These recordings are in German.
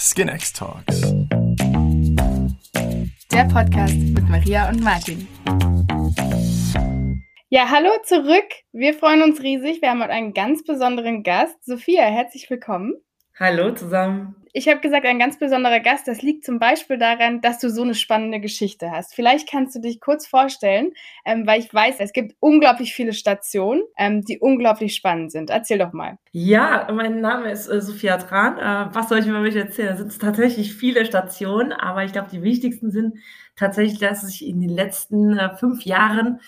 Skinx Talks. Der Podcast mit Maria und Martin. Ja, hallo zurück. Wir freuen uns riesig. Wir haben heute einen ganz besonderen Gast. Sophia, herzlich willkommen. Hallo zusammen. Ich habe gesagt, ein ganz besonderer Gast. Das liegt zum Beispiel daran, dass du so eine spannende Geschichte hast. Vielleicht kannst du dich kurz vorstellen, ähm, weil ich weiß, es gibt unglaublich viele Stationen, ähm, die unglaublich spannend sind. Erzähl doch mal. Ja, mein Name ist äh, Sophia Tran. Äh, was soll ich über mich erzählen? Es sind tatsächlich viele Stationen, aber ich glaube, die wichtigsten sind tatsächlich, dass ich in den letzten äh, fünf Jahren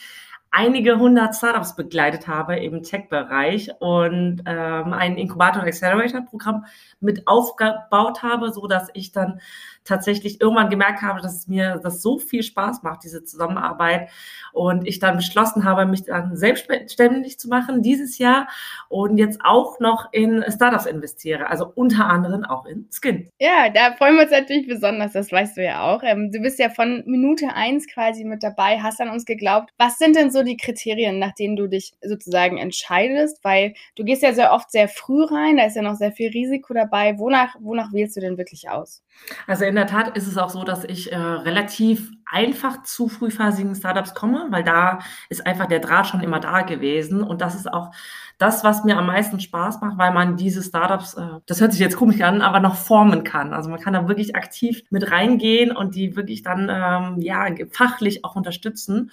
einige hundert Startups begleitet habe im Tech-Bereich und ähm, ein Inkubator Accelerator Programm mit aufgebaut habe, so dass ich dann tatsächlich irgendwann gemerkt habe, dass es mir das so viel Spaß macht, diese Zusammenarbeit und ich dann beschlossen habe, mich dann selbstständig zu machen dieses Jahr und jetzt auch noch in Startups investiere, also unter anderem auch in Skin. Ja, da freuen wir uns natürlich besonders, das weißt du ja auch. Ähm, du bist ja von Minute eins quasi mit dabei, hast an uns geglaubt. Was sind denn so so die Kriterien, nach denen du dich sozusagen entscheidest? Weil du gehst ja sehr oft sehr früh rein, da ist ja noch sehr viel Risiko dabei. Wonach, wonach wählst du denn wirklich aus? Also in der Tat ist es auch so, dass ich äh, relativ einfach zu frühphasigen Startups komme, weil da ist einfach der Draht schon immer da gewesen. Und das ist auch das, was mir am meisten Spaß macht, weil man diese Startups, äh, das hört sich jetzt komisch an, aber noch formen kann. Also man kann da wirklich aktiv mit reingehen und die wirklich dann ähm, ja fachlich auch unterstützen.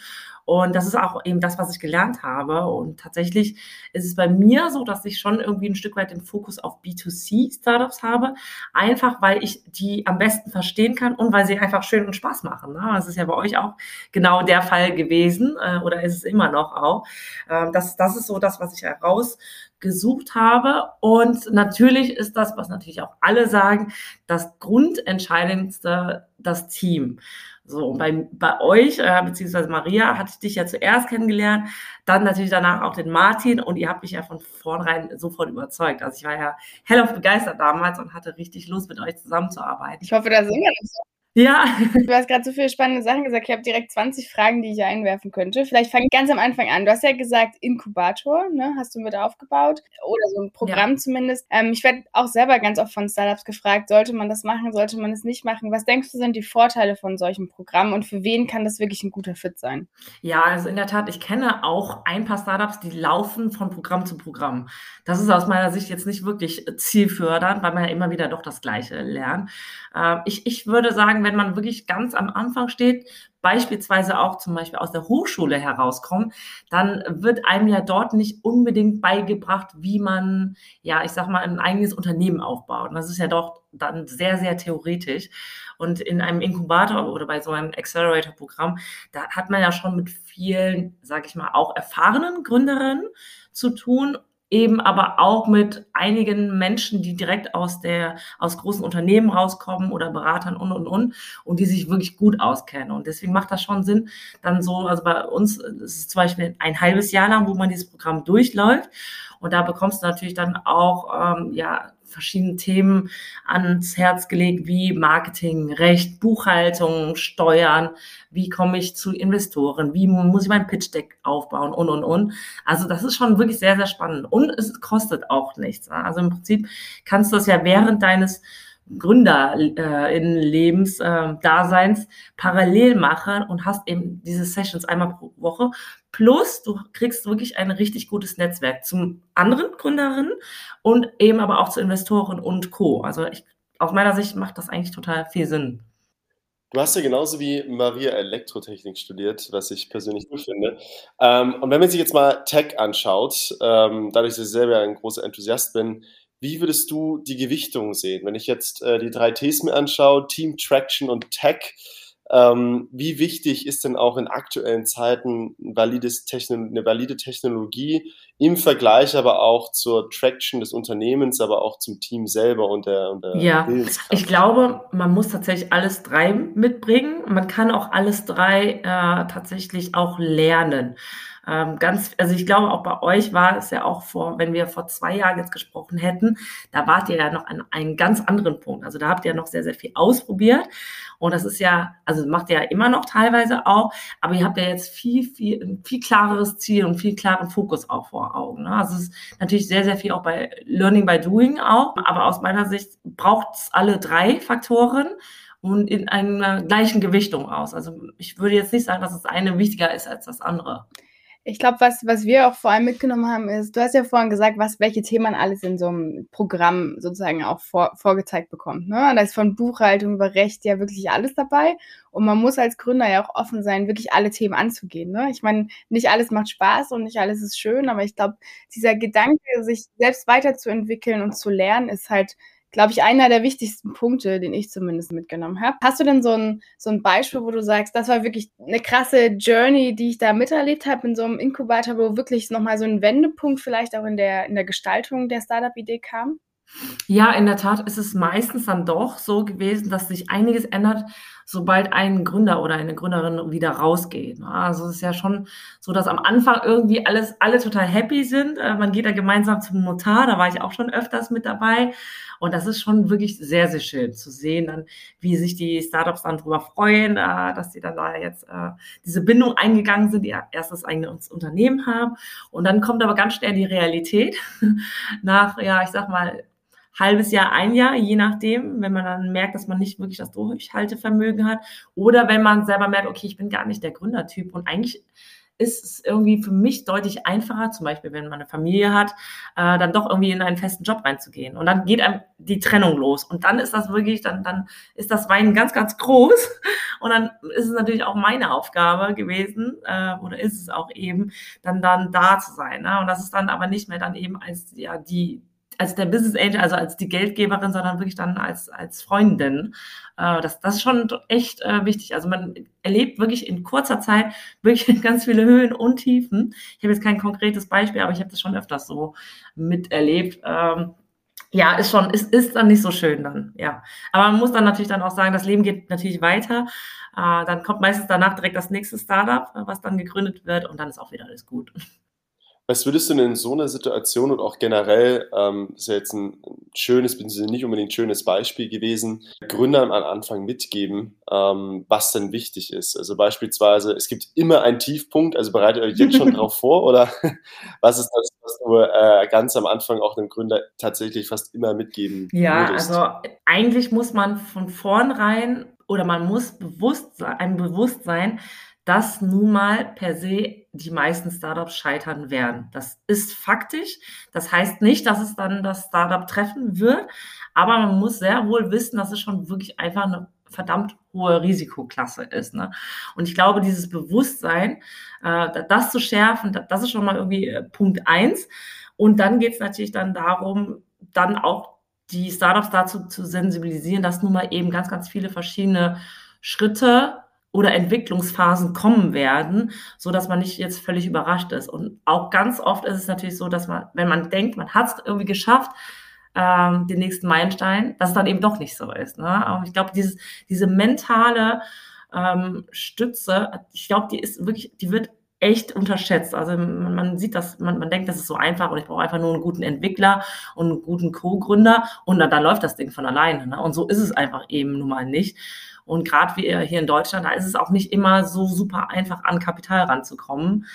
Und das ist auch eben das, was ich gelernt habe. Und tatsächlich ist es bei mir so, dass ich schon irgendwie ein Stück weit den Fokus auf B2C-Startups habe. Einfach, weil ich die am besten verstehen kann und weil sie einfach schön und Spaß machen. Ne? Das ist ja bei euch auch genau der Fall gewesen äh, oder ist es immer noch auch. Ähm, das, das ist so das, was ich herausgesucht habe. Und natürlich ist das, was natürlich auch alle sagen, das Grundentscheidendste das Team. So, und bei, bei euch, äh, beziehungsweise Maria, hatte ich dich ja zuerst kennengelernt, dann natürlich danach auch den Martin und ihr habt mich ja von vornherein sofort überzeugt. Also ich war ja hell auf begeistert damals und hatte richtig Lust, mit euch zusammenzuarbeiten. Ich hoffe, da sind wir noch so. Ja. Du hast gerade so viele spannende Sachen gesagt. Ich habe direkt 20 Fragen, die ich einwerfen könnte. Vielleicht fange ich ganz am Anfang an. Du hast ja gesagt, Inkubator, ne, hast du mit aufgebaut. Oder so ein Programm ja. zumindest. Ähm, ich werde auch selber ganz oft von Startups gefragt, sollte man das machen, sollte man es nicht machen? Was denkst du, sind die Vorteile von solchen Programmen und für wen kann das wirklich ein guter Fit sein? Ja, also in der Tat, ich kenne auch ein paar Startups, die laufen von Programm zu Programm. Das ist aus meiner Sicht jetzt nicht wirklich zielfördernd, weil man ja immer wieder doch das Gleiche lernt. Äh, ich, ich würde sagen, wenn man wirklich ganz am Anfang steht, beispielsweise auch zum Beispiel aus der Hochschule herauskommt, dann wird einem ja dort nicht unbedingt beigebracht, wie man, ja, ich sag mal, ein eigenes Unternehmen aufbaut. Und das ist ja doch dann sehr, sehr theoretisch. Und in einem Inkubator oder bei so einem Accelerator-Programm, da hat man ja schon mit vielen, sag ich mal, auch erfahrenen Gründerinnen zu tun eben aber auch mit einigen Menschen, die direkt aus der, aus großen Unternehmen rauskommen oder Beratern und, und, und, und die sich wirklich gut auskennen. Und deswegen macht das schon Sinn, dann so, also bei uns ist es zum Beispiel ein halbes Jahr lang, wo man dieses Programm durchläuft. Und da bekommst du natürlich dann auch, ähm, ja, verschiedene Themen ans Herz gelegt, wie Marketing, Recht, Buchhaltung, Steuern, wie komme ich zu Investoren, wie muss ich mein Pitch Deck aufbauen und, und, und. Also das ist schon wirklich sehr, sehr spannend und es kostet auch nichts. Also im Prinzip kannst du das ja während deines Gründerinnenlebens, äh, Daseins parallel machen und hast eben diese Sessions einmal pro Woche. Plus, du kriegst wirklich ein richtig gutes Netzwerk zum anderen Gründerinnen und eben aber auch zu Investoren und Co. Also ich, aus meiner Sicht macht das eigentlich total viel Sinn. Du hast ja genauso wie Maria Elektrotechnik studiert, was ich persönlich gut finde. Ähm, und wenn man sich jetzt mal Tech anschaut, ähm, dadurch, dass ich selber ein großer Enthusiast bin, wie würdest du die Gewichtung sehen? Wenn ich jetzt äh, die drei Ts mir anschaue, Team, Traction und Tech, ähm, wie wichtig ist denn auch in aktuellen Zeiten ein eine valide Technologie im Vergleich aber auch zur Traction des Unternehmens, aber auch zum Team selber und der, und der Ja, ich glaube, man muss tatsächlich alles drei mitbringen. Man kann auch alles drei äh, tatsächlich auch lernen. Ähm, ganz, also ich glaube auch bei euch war es ja auch vor, wenn wir vor zwei Jahren jetzt gesprochen hätten, da wart ihr ja noch an einem ganz anderen Punkt. Also da habt ihr ja noch sehr, sehr viel ausprobiert. Und das ist ja, also macht ihr ja immer noch teilweise auch, aber ihr habt ja jetzt viel, viel, viel klareres Ziel und viel klaren Fokus auch vor Augen. Ne? Also es ist natürlich sehr, sehr viel auch bei Learning by Doing auch, aber aus meiner Sicht braucht es alle drei Faktoren und in einer gleichen Gewichtung aus. Also ich würde jetzt nicht sagen, dass das eine wichtiger ist als das andere. Ich glaube, was, was wir auch vor allem mitgenommen haben, ist, du hast ja vorhin gesagt, was, welche Themen alles in so einem Programm sozusagen auch vor, vorgezeigt bekommt. Ne? Da ist von Buchhaltung über Recht ja wirklich alles dabei. Und man muss als Gründer ja auch offen sein, wirklich alle Themen anzugehen. Ne? Ich meine, nicht alles macht Spaß und nicht alles ist schön, aber ich glaube, dieser Gedanke, sich selbst weiterzuentwickeln und zu lernen, ist halt glaube ich, einer der wichtigsten Punkte, den ich zumindest mitgenommen habe. Hast du denn so ein, so ein Beispiel, wo du sagst, das war wirklich eine krasse Journey, die ich da miterlebt habe in so einem Inkubator, wo wirklich nochmal so ein Wendepunkt vielleicht auch in der, in der Gestaltung der Startup-Idee kam? Ja, in der Tat ist es meistens dann doch so gewesen, dass sich einiges ändert, sobald ein Gründer oder eine Gründerin wieder rausgeht. Also es ist ja schon so, dass am Anfang irgendwie alles, alle total happy sind. Äh, man geht da gemeinsam zum Notar, da war ich auch schon öfters mit dabei. Und das ist schon wirklich sehr, sehr schön zu sehen, dann, wie sich die Startups dann darüber freuen, äh, dass sie dann da jetzt äh, diese Bindung eingegangen sind, die erst das eigene Unternehmen haben. Und dann kommt aber ganz schnell die Realität nach, ja, ich sag mal, halbes Jahr, ein Jahr, je nachdem, wenn man dann merkt, dass man nicht wirklich das Durchhaltevermögen hat oder wenn man selber merkt, okay, ich bin gar nicht der Gründertyp und eigentlich ist es irgendwie für mich deutlich einfacher, zum Beispiel, wenn man eine Familie hat, äh, dann doch irgendwie in einen festen Job reinzugehen. Und dann geht einem die Trennung los. Und dann ist das wirklich, dann, dann ist das Weinen ganz, ganz groß. Und dann ist es natürlich auch meine Aufgabe gewesen, äh, oder ist es auch eben, dann, dann da zu sein. Ne? Und das ist dann aber nicht mehr dann eben als ja die, als der Business Angel, also als die Geldgeberin, sondern wirklich dann als, als Freundin. Äh, das, das ist schon echt äh, wichtig. Also man erlebt wirklich in kurzer Zeit wirklich ganz viele Höhen und Tiefen. Ich habe jetzt kein konkretes Beispiel, aber ich habe das schon öfters so miterlebt. Ähm, ja, ist schon, ist, ist dann nicht so schön dann, ja. Aber man muss dann natürlich dann auch sagen, das Leben geht natürlich weiter. Äh, dann kommt meistens danach direkt das nächste Startup, was dann gegründet wird und dann ist auch wieder alles gut. Was würdest du denn in so einer Situation und auch generell, ähm, ist ja jetzt ein schönes, beziehungsweise nicht unbedingt schönes Beispiel gewesen, Gründern am Anfang mitgeben, ähm, was denn wichtig ist? Also beispielsweise, es gibt immer einen Tiefpunkt, also bereitet euch jetzt schon drauf vor oder was ist das, was du äh, ganz am Anfang auch dem Gründer tatsächlich fast immer mitgeben Ja, würdest? also eigentlich muss man von vornherein oder man muss bewusst, einem bewusst sein, dass nun mal per se die meisten Startups scheitern werden. Das ist faktisch. Das heißt nicht, dass es dann das Startup treffen wird, aber man muss sehr wohl wissen, dass es schon wirklich einfach eine verdammt hohe Risikoklasse ist. Ne? Und ich glaube, dieses Bewusstsein, äh, das zu schärfen, das ist schon mal irgendwie äh, Punkt eins. Und dann geht es natürlich dann darum, dann auch die Startups dazu zu sensibilisieren, dass nun mal eben ganz, ganz viele verschiedene Schritte oder Entwicklungsphasen kommen werden, so dass man nicht jetzt völlig überrascht ist. Und auch ganz oft ist es natürlich so, dass man, wenn man denkt, man hat es irgendwie geschafft, ähm, den nächsten Meilenstein, dass es dann eben doch nicht so ist. Ne? Aber ich glaube, dieses, diese mentale ähm, Stütze, ich glaube, die ist wirklich, die wird echt unterschätzt. Also man, man sieht das, man, man denkt, das ist so einfach und ich brauche einfach nur einen guten Entwickler und einen guten Co-Gründer und dann, dann läuft das Ding von alleine. Ne? Und so ist es einfach eben nun mal nicht. Und gerade wie hier in Deutschland, da ist es auch nicht immer so super einfach, an Kapital ranzukommen.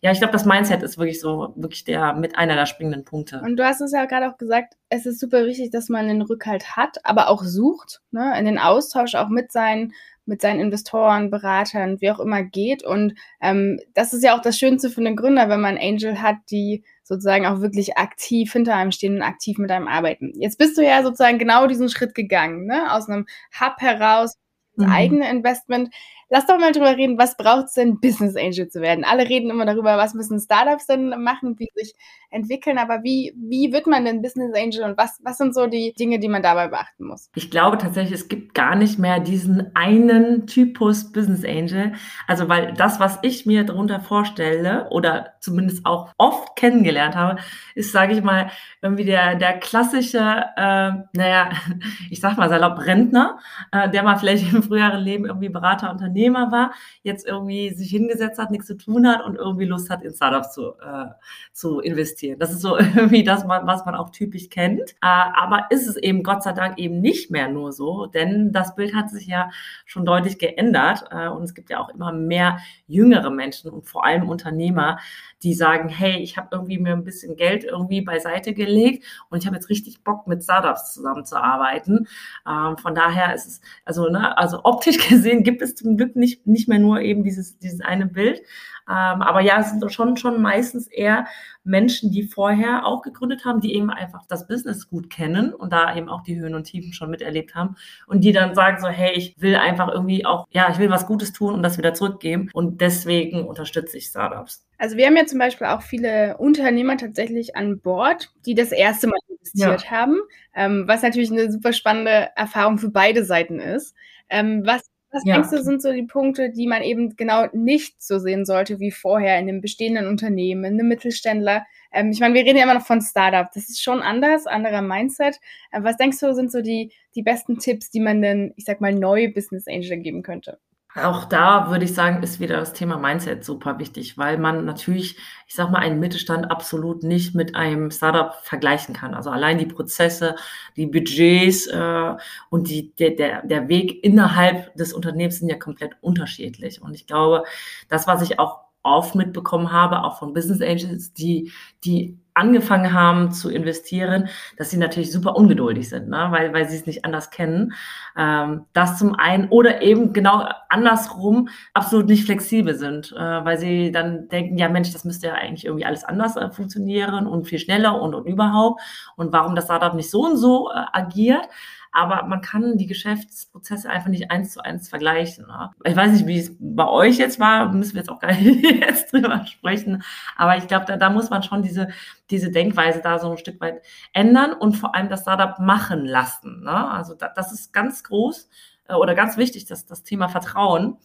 Ja, ich glaube, das Mindset ist wirklich so, wirklich der mit einer der springenden Punkte. Und du hast es ja gerade auch gesagt, es ist super wichtig, dass man den Rückhalt hat, aber auch sucht, ne, in den Austausch auch mit seinen mit seinen Investoren, Beratern, wie auch immer geht. Und ähm, das ist ja auch das Schönste für einen Gründer, wenn man Angel hat, die sozusagen auch wirklich aktiv hinter einem stehen und aktiv mit einem arbeiten. Jetzt bist du ja sozusagen genau diesen Schritt gegangen, ne? aus einem Hub heraus, das mhm. eigene Investment. Lass doch mal drüber reden, was braucht es denn, Business Angel zu werden? Alle reden immer darüber, was müssen Startups denn machen, wie sich entwickeln, aber wie, wie wird man denn Business Angel und was, was sind so die Dinge, die man dabei beachten muss? Ich glaube tatsächlich, es gibt gar nicht mehr diesen einen Typus Business Angel. Also, weil das, was ich mir darunter vorstelle oder zumindest auch oft kennengelernt habe, ist, sage ich mal, irgendwie der, der klassische, äh, naja, ich sag mal salopp Rentner, äh, der mal vielleicht im früheren Leben irgendwie Berater unter Unternehmer war, jetzt irgendwie sich hingesetzt hat, nichts zu tun hat und irgendwie Lust hat, in Startups zu, äh, zu investieren. Das ist so irgendwie das, was man auch typisch kennt. Äh, aber ist es eben Gott sei Dank eben nicht mehr nur so, denn das Bild hat sich ja schon deutlich geändert äh, und es gibt ja auch immer mehr jüngere Menschen und vor allem Unternehmer, die sagen, hey, ich habe irgendwie mir ein bisschen Geld irgendwie beiseite gelegt und ich habe jetzt richtig Bock, mit Startups zusammenzuarbeiten. Ähm, von daher ist es, also, ne, also optisch gesehen gibt es zum Glück nicht, nicht mehr nur eben dieses, dieses eine Bild. Ähm, aber ja, es sind schon, schon meistens eher Menschen, die vorher auch gegründet haben, die eben einfach das Business gut kennen und da eben auch die Höhen und Tiefen schon miterlebt haben und die dann sagen so, hey, ich will einfach irgendwie auch, ja, ich will was Gutes tun und das wieder zurückgeben und deswegen unterstütze ich Startups. Also wir haben ja zum Beispiel auch viele Unternehmer tatsächlich an Bord, die das erste Mal investiert ja. haben, ähm, was natürlich eine super spannende Erfahrung für beide Seiten ist. Ähm, was was ja. denkst du, sind so die Punkte, die man eben genau nicht so sehen sollte wie vorher in einem bestehenden Unternehmen, in einem Mittelständler? Ähm, ich meine, wir reden ja immer noch von Startup. Das ist schon anders, anderer Mindset. Äh, was denkst du, sind so die, die besten Tipps, die man denn, ich sag mal, neue Business Angel geben könnte? Auch da würde ich sagen, ist wieder das Thema Mindset super wichtig, weil man natürlich, ich sag mal, einen Mittelstand absolut nicht mit einem Startup vergleichen kann. Also allein die Prozesse, die Budgets äh, und die, der, der, der Weg innerhalb des Unternehmens sind ja komplett unterschiedlich. Und ich glaube, das, was ich auch oft mitbekommen habe, auch von Business Angels, die, die angefangen haben zu investieren, dass sie natürlich super ungeduldig sind, ne? weil, weil sie es nicht anders kennen. Ähm, das zum einen oder eben genau andersrum absolut nicht flexibel sind, äh, weil sie dann denken, ja Mensch, das müsste ja eigentlich irgendwie alles anders äh, funktionieren und viel schneller und, und überhaupt und warum das Startup nicht so und so äh, agiert aber man kann die Geschäftsprozesse einfach nicht eins zu eins vergleichen. Ne? Ich weiß nicht, wie es bei euch jetzt war, müssen wir jetzt auch gar nicht jetzt drüber sprechen, aber ich glaube, da, da muss man schon diese, diese Denkweise da so ein Stück weit ändern und vor allem das Startup machen lassen. Ne? Also da, das ist ganz groß äh, oder ganz wichtig, dass das Thema Vertrauen.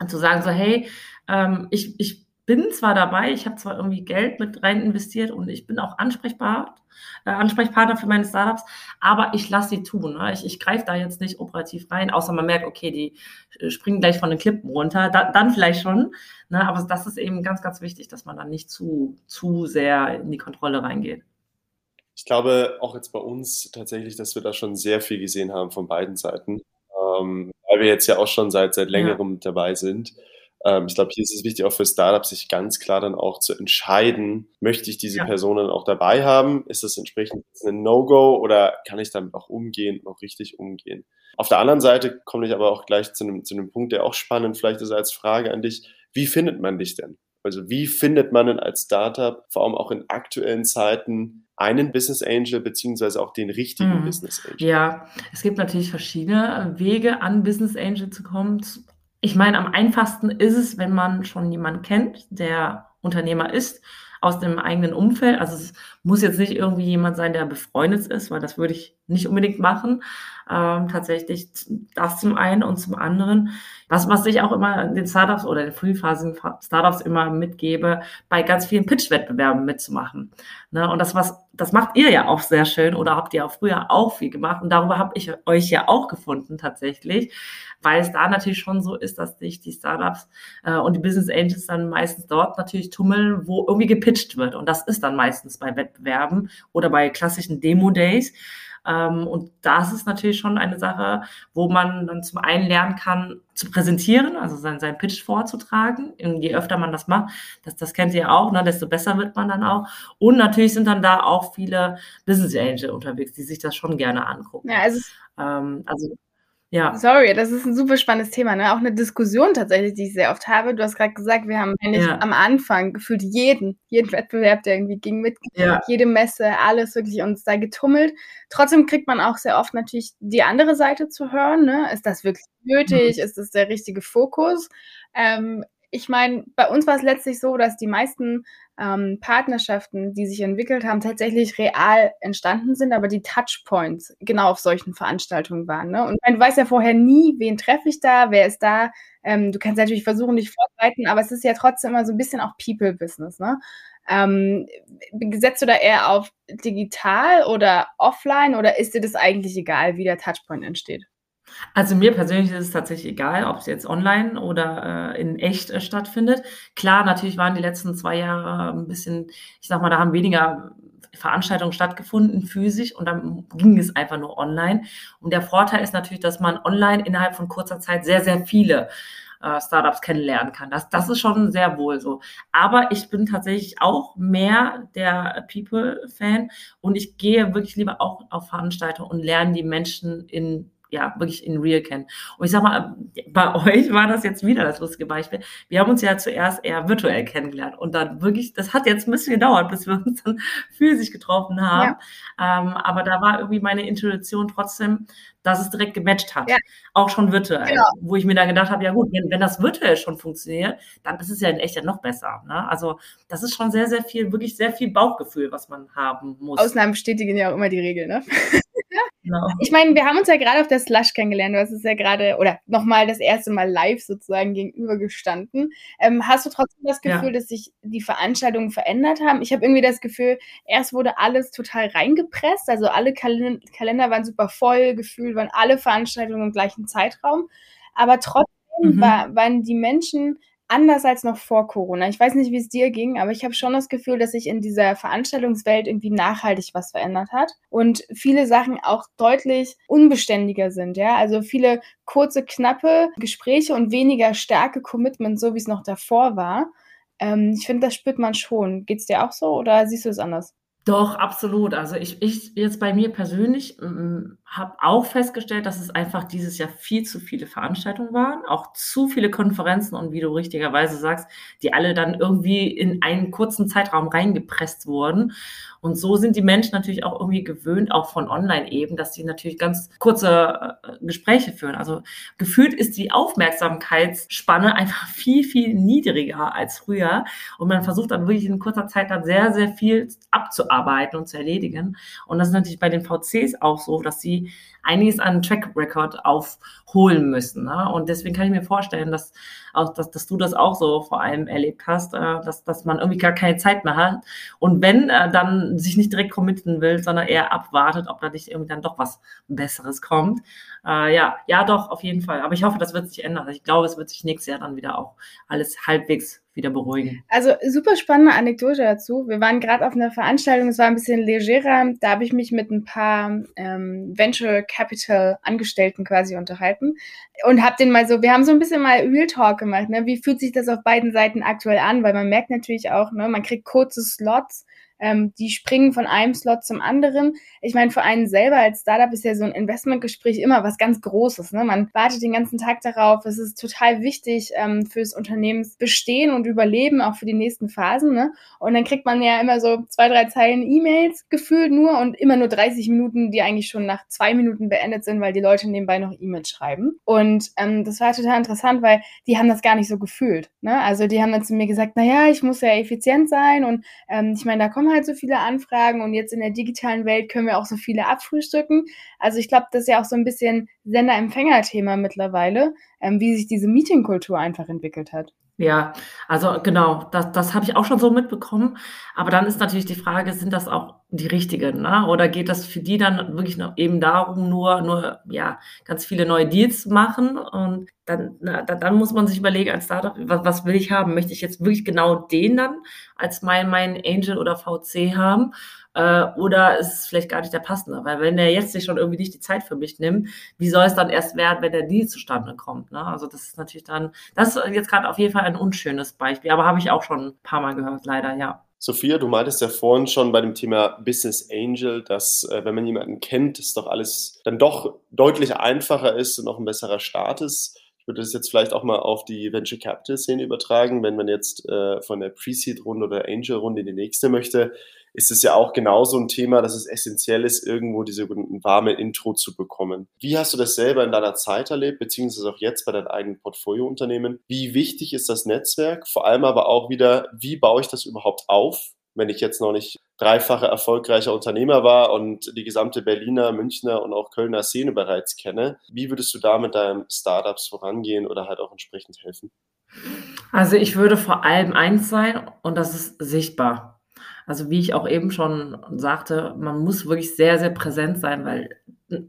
Und zu sagen so, hey, ähm, ich, ich bin zwar dabei, ich habe zwar irgendwie Geld mit rein investiert und ich bin auch ansprechbar, äh, Ansprechpartner für meine Startups, aber ich lasse sie tun. Ne? Ich, ich greife da jetzt nicht operativ rein, außer man merkt, okay, die äh, springen gleich von den Klippen runter, da, dann vielleicht schon. Ne? Aber das ist eben ganz, ganz wichtig, dass man dann nicht zu, zu sehr in die Kontrolle reingeht. Ich glaube auch jetzt bei uns tatsächlich, dass wir da schon sehr viel gesehen haben von beiden Seiten, ähm, weil wir jetzt ja auch schon seit, seit längerem ja. dabei sind. Ähm, ich glaube, hier ist es wichtig, auch für Startups, sich ganz klar dann auch zu entscheiden, möchte ich diese ja. Personen auch dabei haben? Ist das entsprechend ein No-Go oder kann ich damit auch umgehen, auch richtig umgehen? Auf der anderen Seite komme ich aber auch gleich zu einem, zu einem Punkt, der auch spannend vielleicht ist als Frage an dich. Wie findet man dich denn? Also wie findet man denn als Startup, vor allem auch in aktuellen Zeiten, einen Business Angel beziehungsweise auch den richtigen mhm. Business Angel? Ja, es gibt natürlich verschiedene Wege, an Business Angel zu kommen. Ich meine, am einfachsten ist es, wenn man schon jemanden kennt, der Unternehmer ist, aus dem eigenen Umfeld. Also es muss jetzt nicht irgendwie jemand sein, der befreundet ist, weil das würde ich nicht unbedingt machen. Ähm, tatsächlich das zum einen und zum anderen. Was, was ich auch immer den Startups oder den frühphasigen Startups immer mitgebe, bei ganz vielen Pitch-Wettbewerben mitzumachen. Ne? Und das, was, das macht ihr ja auch sehr schön oder habt ihr auch früher auch viel gemacht. Und darüber habe ich euch ja auch gefunden tatsächlich, weil es da natürlich schon so ist, dass sich die Startups äh, und die Business Angels dann meistens dort natürlich tummeln, wo irgendwie gepitcht wird. Und das ist dann meistens bei Wettbewerben oder bei klassischen Demo-Days. Ähm, und das ist natürlich schon eine Sache, wo man dann zum einen lernen kann, zu präsentieren, also sein, sein Pitch vorzutragen. Und je öfter man das macht, das, das kennt ihr auch, ne, desto besser wird man dann auch. Und natürlich sind dann da auch viele Business Angel unterwegs, die sich das schon gerne angucken. Ja, also, ähm, also ja. Sorry, das ist ein super spannendes Thema, ne? Auch eine Diskussion tatsächlich, die ich sehr oft habe. Du hast gerade gesagt, wir haben eigentlich ja. am Anfang gefühlt jeden, jeden Wettbewerb, der irgendwie ging, mit, ja. jede Messe, alles wirklich uns da getummelt. Trotzdem kriegt man auch sehr oft natürlich die andere Seite zu hören, ne? Ist das wirklich nötig? Mhm. Ist das der richtige Fokus? Ähm, ich meine, bei uns war es letztlich so, dass die meisten ähm, Partnerschaften, die sich entwickelt haben, tatsächlich real entstanden sind, aber die Touchpoints genau auf solchen Veranstaltungen waren. Ne? Und du weißt ja vorher nie, wen treffe ich da, wer ist da. Ähm, du kannst natürlich versuchen, dich vorzubereiten, aber es ist ja trotzdem immer so ein bisschen auch People-Business. Ne? Ähm, setzt du da eher auf digital oder offline oder ist dir das eigentlich egal, wie der Touchpoint entsteht? Also mir persönlich ist es tatsächlich egal, ob es jetzt online oder äh, in echt äh, stattfindet. Klar, natürlich waren die letzten zwei Jahre ein bisschen, ich sag mal, da haben weniger Veranstaltungen stattgefunden, physisch, und dann ging es einfach nur online. Und der Vorteil ist natürlich, dass man online innerhalb von kurzer Zeit sehr, sehr viele äh, Startups kennenlernen kann. Das, das ist schon sehr wohl so. Aber ich bin tatsächlich auch mehr der People-Fan und ich gehe wirklich lieber auch auf Veranstaltungen und lerne die Menschen in ja, wirklich in real kennen. Und ich sag mal, bei euch war das jetzt wieder das lustige Beispiel. Wir haben uns ja zuerst eher virtuell kennengelernt und dann wirklich, das hat jetzt ein bisschen gedauert, bis wir uns dann physisch getroffen haben. Ja. Ähm, aber da war irgendwie meine Intuition trotzdem, dass es direkt gematcht hat. Ja. Auch schon virtuell. Genau. Wo ich mir dann gedacht habe, ja gut, wenn, wenn das virtuell schon funktioniert, dann ist es ja in echt ja noch besser. Ne? Also das ist schon sehr, sehr viel, wirklich sehr viel Bauchgefühl, was man haben muss. Ausnahmen bestätigen ja auch immer die Regel, ne? Genau. Ich meine, wir haben uns ja gerade auf der Slush kennengelernt. Du hast es ja gerade, oder nochmal das erste Mal live sozusagen gegenübergestanden. Ähm, hast du trotzdem das Gefühl, ja. dass sich die Veranstaltungen verändert haben? Ich habe irgendwie das Gefühl, erst wurde alles total reingepresst. Also alle Kalender, Kalender waren super voll, gefühlt waren alle Veranstaltungen im gleichen Zeitraum. Aber trotzdem mhm. war, waren die Menschen anders als noch vor Corona. Ich weiß nicht, wie es dir ging, aber ich habe schon das Gefühl, dass sich in dieser Veranstaltungswelt irgendwie nachhaltig was verändert hat und viele Sachen auch deutlich unbeständiger sind, ja? Also viele kurze, knappe Gespräche und weniger starke Commitments, so wie es noch davor war. Ähm, ich finde, das spürt man schon. Geht's dir auch so oder siehst du es anders? Doch, absolut. Also ich, ich jetzt bei mir persönlich ähm, habe auch festgestellt, dass es einfach dieses Jahr viel zu viele Veranstaltungen waren, auch zu viele Konferenzen und wie du richtigerweise sagst, die alle dann irgendwie in einen kurzen Zeitraum reingepresst wurden. Und so sind die Menschen natürlich auch irgendwie gewöhnt, auch von online eben, dass sie natürlich ganz kurze äh, Gespräche führen. Also gefühlt ist die Aufmerksamkeitsspanne einfach viel, viel niedriger als früher. Und man versucht dann wirklich in kurzer Zeit dann sehr, sehr viel abzuarbeiten und zu erledigen. Und das ist natürlich bei den VCs auch so, dass sie Merci. Einiges an Track Record aufholen müssen. Ne? Und deswegen kann ich mir vorstellen, dass, auch, dass, dass du das auch so vor allem erlebt hast, äh, dass, dass man irgendwie gar keine Zeit mehr hat. Und wenn, äh, dann sich nicht direkt committen will, sondern eher abwartet, ob da nicht irgendwie dann doch was Besseres kommt. Äh, ja, ja, doch, auf jeden Fall. Aber ich hoffe, das wird sich ändern. Ich glaube, es wird sich nächstes Jahr dann wieder auch alles halbwegs wieder beruhigen. Also super spannende Anekdote dazu. Wir waren gerade auf einer Veranstaltung, es war ein bisschen legerer. Da habe ich mich mit ein paar ähm, Venture Capital Angestellten quasi unterhalten und habe den mal so, wir haben so ein bisschen mal Real Talk gemacht. Ne? Wie fühlt sich das auf beiden Seiten aktuell an? Weil man merkt natürlich auch, ne, man kriegt kurze Slots ähm, die springen von einem Slot zum anderen. Ich meine, für einen selber als Startup ist ja so ein Investmentgespräch immer was ganz Großes. Ne? Man wartet den ganzen Tag darauf. Es ist total wichtig ähm, fürs Unternehmensbestehen und Überleben, auch für die nächsten Phasen. Ne? Und dann kriegt man ja immer so zwei, drei Zeilen E-Mails gefühlt nur und immer nur 30 Minuten, die eigentlich schon nach zwei Minuten beendet sind, weil die Leute nebenbei noch E-Mails schreiben. Und ähm, das war total interessant, weil die haben das gar nicht so gefühlt. Ne? Also die haben dann zu mir gesagt, naja, ich muss ja effizient sein und ähm, ich meine, da kommen halt so viele Anfragen und jetzt in der digitalen Welt können wir auch so viele abfrühstücken. Also ich glaube, das ist ja auch so ein bisschen Sender-Empfänger-Thema mittlerweile, ähm, wie sich diese Meetingkultur einfach entwickelt hat. Ja, also genau, das, das habe ich auch schon so mitbekommen. Aber dann ist natürlich die Frage, sind das auch die richtigen, ne? Oder geht das für die dann wirklich noch eben darum, nur, nur ja, ganz viele neue Deals zu machen? Und dann, na, dann muss man sich überlegen als Startup, was, was will ich haben? Möchte ich jetzt wirklich genau den dann als mein, mein Angel oder VC haben? Äh, oder ist es vielleicht gar nicht der passende? Weil wenn der jetzt sich schon irgendwie nicht die Zeit für mich nimmt, wie soll es dann erst werden, wenn der Deal zustande kommt? Ne? Also das ist natürlich dann, das ist jetzt gerade auf jeden Fall ein unschönes Beispiel, aber habe ich auch schon ein paar Mal gehört, leider, ja. Sophia, du meintest ja vorhin schon bei dem Thema Business Angel, dass äh, wenn man jemanden kennt, es doch alles dann doch deutlich einfacher ist und noch ein besserer Start ist. Würde das jetzt vielleicht auch mal auf die Venture Capital Szene übertragen, wenn man jetzt äh, von der Pre-Seed Runde oder Angel Runde in die nächste möchte ist es ja auch genauso ein Thema, dass es essentiell ist, irgendwo diese warme Intro zu bekommen. Wie hast du das selber in deiner Zeit erlebt, beziehungsweise auch jetzt bei deinen eigenen Portfoliounternehmen? Wie wichtig ist das Netzwerk? Vor allem aber auch wieder, wie baue ich das überhaupt auf? wenn ich jetzt noch nicht dreifache erfolgreicher Unternehmer war und die gesamte Berliner, Münchner und auch Kölner Szene bereits kenne. Wie würdest du da mit deinen Startups vorangehen oder halt auch entsprechend helfen? Also ich würde vor allem eins sein und das ist sichtbar. Also wie ich auch eben schon sagte, man muss wirklich sehr, sehr präsent sein, weil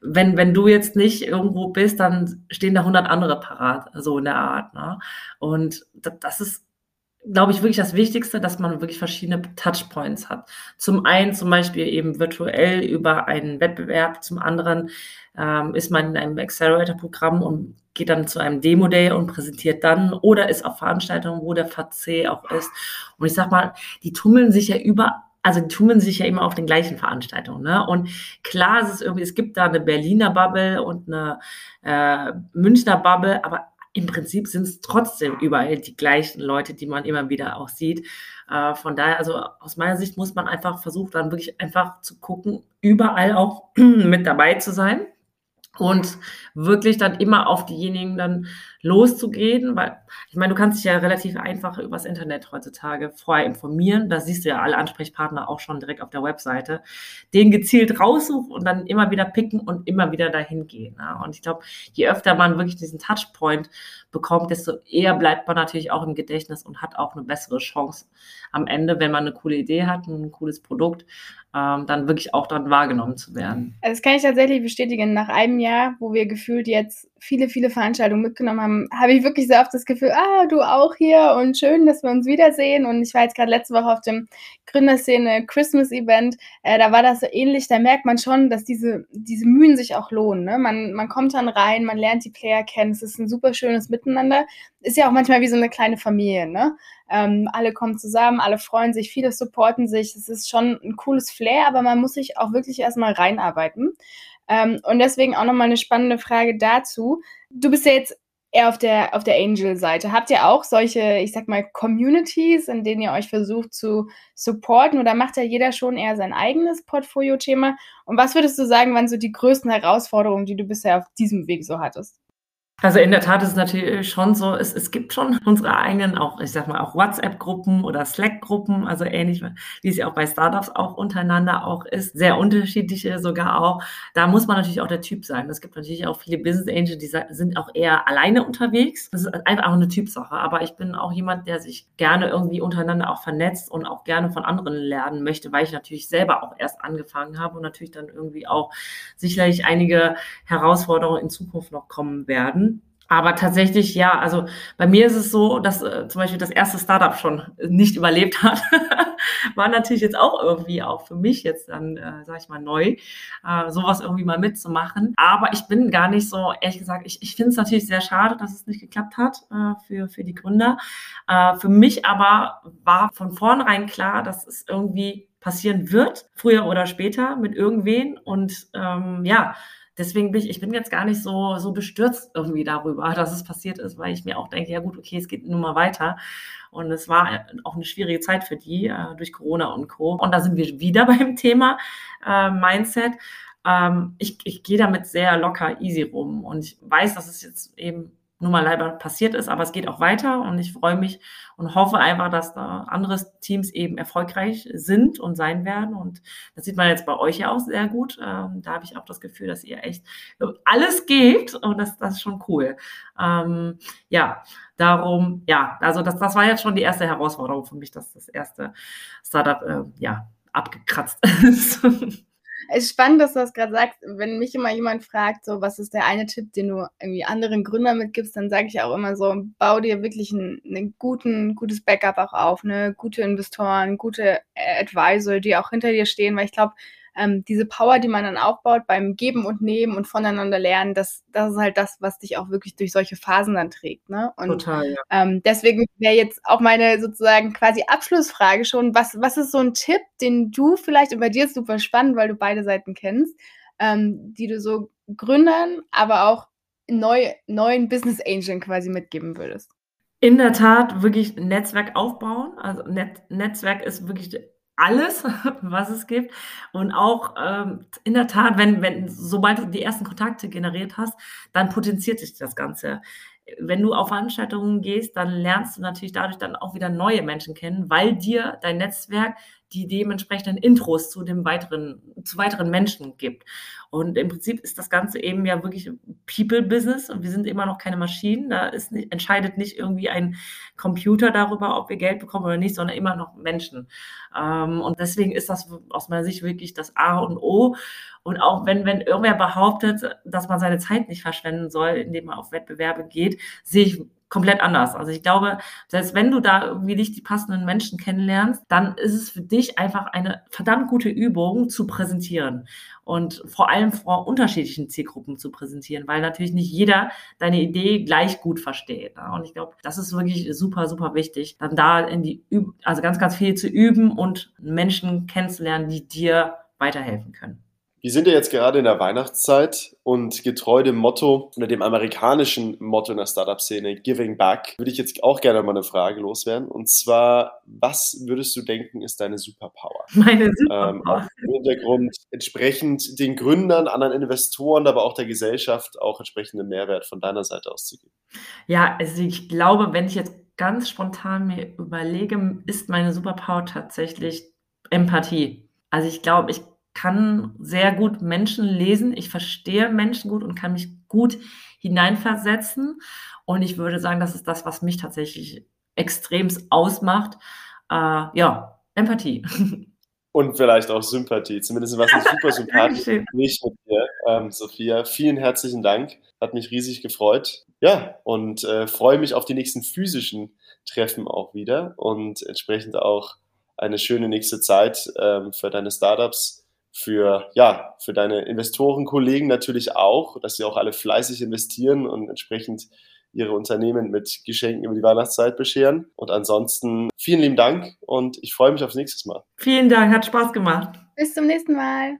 wenn, wenn du jetzt nicht irgendwo bist, dann stehen da 100 andere parat, so in der Art. Ne? Und das ist glaube ich, wirklich das Wichtigste, dass man wirklich verschiedene Touchpoints hat. Zum einen zum Beispiel eben virtuell über einen Wettbewerb, zum anderen ähm, ist man in einem Accelerator-Programm und geht dann zu einem Demo-Day und präsentiert dann oder ist auf Veranstaltungen, wo der VC auch ist. Und ich sag mal, die tummeln sich ja über also die tummeln sich ja immer auf den gleichen Veranstaltungen. Ne? Und klar ist es irgendwie, es gibt da eine Berliner Bubble und eine äh, Münchner Bubble, aber im Prinzip sind es trotzdem überall die gleichen Leute, die man immer wieder auch sieht. Äh, von daher, also aus meiner Sicht muss man einfach versuchen, dann wirklich einfach zu gucken, überall auch mit dabei zu sein und wirklich dann immer auf diejenigen dann loszugehen, weil ich meine, du kannst dich ja relativ einfach übers Internet heutzutage vorher informieren. Da siehst du ja alle Ansprechpartner auch schon direkt auf der Webseite. Den gezielt raussuchen und dann immer wieder picken und immer wieder dahin gehen. Ja. Und ich glaube, je öfter man wirklich diesen Touchpoint bekommt, desto eher bleibt man natürlich auch im Gedächtnis und hat auch eine bessere Chance am Ende, wenn man eine coole Idee hat, ein cooles Produkt, ähm, dann wirklich auch dann wahrgenommen zu werden. Also das kann ich tatsächlich bestätigen. Nach einem Jahr, wo wir gefühlt jetzt viele, viele Veranstaltungen mitgenommen haben, habe ich wirklich sehr oft das Gefühl, ah, du auch hier und schön, dass wir uns wiedersehen. Und ich war jetzt gerade letzte Woche auf dem Gründerszene Christmas Event. Äh, da war das so ähnlich. Da merkt man schon, dass diese, diese Mühen sich auch lohnen. Ne? Man, man kommt dann rein, man lernt die Player kennen. Es ist ein super schönes Miteinander. Ist ja auch manchmal wie so eine kleine Familie. Ne? Ähm, alle kommen zusammen, alle freuen sich, viele supporten sich. Es ist schon ein cooles Flair, aber man muss sich auch wirklich erstmal reinarbeiten. Ähm, und deswegen auch nochmal eine spannende Frage dazu. Du bist ja jetzt eher auf der, auf der Angel-Seite. Habt ihr auch solche, ich sag mal, Communities, in denen ihr euch versucht zu supporten oder macht ja jeder schon eher sein eigenes Portfolio-Thema? Und was würdest du sagen, waren so die größten Herausforderungen, die du bisher auf diesem Weg so hattest? Also in der Tat ist es natürlich schon so, es, es gibt schon unsere eigenen, auch ich sag mal, auch WhatsApp-Gruppen oder Slack-Gruppen, also ähnlich wie es ja auch bei Startups auch untereinander auch ist, sehr unterschiedliche sogar auch. Da muss man natürlich auch der Typ sein. Es gibt natürlich auch viele Business Angels, die sind auch eher alleine unterwegs. Das ist einfach auch eine Typsache. Aber ich bin auch jemand, der sich gerne irgendwie untereinander auch vernetzt und auch gerne von anderen lernen möchte, weil ich natürlich selber auch erst angefangen habe und natürlich dann irgendwie auch sicherlich einige Herausforderungen in Zukunft noch kommen werden. Aber tatsächlich, ja, also bei mir ist es so, dass äh, zum Beispiel das erste Startup schon nicht überlebt hat. War natürlich jetzt auch irgendwie auch für mich jetzt dann, äh, sag ich mal, neu, äh, sowas irgendwie mal mitzumachen. Aber ich bin gar nicht so, ehrlich gesagt, ich, ich finde es natürlich sehr schade, dass es nicht geklappt hat äh, für, für die Gründer. Äh, für mich aber war von vornherein klar, dass es irgendwie passieren wird, früher oder später mit irgendwen. Und ähm, ja, deswegen bin ich, ich bin jetzt gar nicht so, so bestürzt irgendwie darüber, dass es passiert ist, weil ich mir auch denke, ja gut, okay, es geht nun mal weiter. Und es war auch eine schwierige Zeit für die äh, durch Corona und Co. Und da sind wir wieder beim Thema äh, Mindset. Ähm, ich, ich gehe damit sehr locker, easy rum. Und ich weiß, dass es jetzt eben nun mal leider passiert ist, aber es geht auch weiter und ich freue mich und hoffe einfach, dass da andere Teams eben erfolgreich sind und sein werden und das sieht man jetzt bei euch ja auch sehr gut. Ähm, da habe ich auch das Gefühl, dass ihr echt alles gebt und das, das ist schon cool. Ähm, ja, darum, ja, also das, das war jetzt schon die erste Herausforderung für mich, dass das erste Startup, äh, ja, abgekratzt ist. Es ist spannend, dass du das gerade sagst. Wenn mich immer jemand fragt, so, was ist der eine Tipp, den du irgendwie anderen Gründern mitgibst, dann sage ich auch immer so, bau dir wirklich ein, ein guten, gutes Backup auch auf, ne? gute Investoren, gute Advisor, die auch hinter dir stehen, weil ich glaube, ähm, diese Power, die man dann aufbaut beim Geben und Nehmen und voneinander lernen, das, das ist halt das, was dich auch wirklich durch solche Phasen dann trägt. Ne? Und Total, ja. ähm, deswegen wäre jetzt auch meine sozusagen quasi Abschlussfrage schon, was, was ist so ein Tipp, den du vielleicht, und bei dir ist super spannend, weil du beide Seiten kennst, ähm, die du so Gründern, aber auch neu, neuen Business Angeln quasi mitgeben würdest? In der Tat wirklich Netzwerk aufbauen. Also Net Netzwerk ist wirklich alles, was es gibt. Und auch ähm, in der Tat, wenn, wenn, sobald du die ersten Kontakte generiert hast, dann potenziert sich das Ganze. Wenn du auf Veranstaltungen gehst, dann lernst du natürlich dadurch dann auch wieder neue Menschen kennen, weil dir dein Netzwerk die dementsprechenden Intros zu dem weiteren, zu weiteren Menschen gibt. Und im Prinzip ist das Ganze eben ja wirklich People-Business und wir sind immer noch keine Maschinen. Da ist nicht, entscheidet nicht irgendwie ein Computer darüber, ob wir Geld bekommen oder nicht, sondern immer noch Menschen. Ähm, und deswegen ist das aus meiner Sicht wirklich das A und O. Und auch wenn, wenn irgendwer behauptet, dass man seine Zeit nicht verschwenden soll, indem man auf Wettbewerbe geht, sehe ich komplett anders. Also ich glaube, selbst wenn du da irgendwie nicht die passenden Menschen kennenlernst, dann ist es für dich einfach eine verdammt gute Übung zu präsentieren und vor allem vor unterschiedlichen Zielgruppen zu präsentieren, weil natürlich nicht jeder deine Idee gleich gut versteht. Und ich glaube, das ist wirklich super, super wichtig, dann da in die, Üb also ganz, ganz viel zu üben und Menschen kennenzulernen, die dir weiterhelfen können. Wir sind ja jetzt gerade in der Weihnachtszeit und getreu dem Motto oder dem amerikanischen Motto in der Startup-Szene, Giving Back, würde ich jetzt auch gerne mal eine Frage loswerden. Und zwar, was würdest du denken, ist deine Superpower? Meine Superpower. Ähm, im Hintergrund entsprechend den Gründern, anderen Investoren, aber auch der Gesellschaft auch entsprechenden Mehrwert von deiner Seite auszugeben. Ja, also ich glaube, wenn ich jetzt ganz spontan mir überlege, ist meine Superpower tatsächlich Empathie. Also ich glaube, ich kann sehr gut Menschen lesen. Ich verstehe Menschen gut und kann mich gut hineinversetzen. Und ich würde sagen, das ist das, was mich tatsächlich extremst ausmacht. Äh, ja, Empathie. Und vielleicht auch Sympathie. Zumindest war es super sympathisches Gespräch mit dir, ähm, Sophia. Vielen herzlichen Dank. Hat mich riesig gefreut. Ja, und äh, freue mich auf die nächsten physischen Treffen auch wieder und entsprechend auch eine schöne nächste Zeit ähm, für deine Startups für, ja, für deine Investorenkollegen natürlich auch, dass sie auch alle fleißig investieren und entsprechend ihre Unternehmen mit Geschenken über die Weihnachtszeit bescheren. Und ansonsten vielen lieben Dank und ich freue mich aufs nächste Mal. Vielen Dank, hat Spaß gemacht. Bis zum nächsten Mal.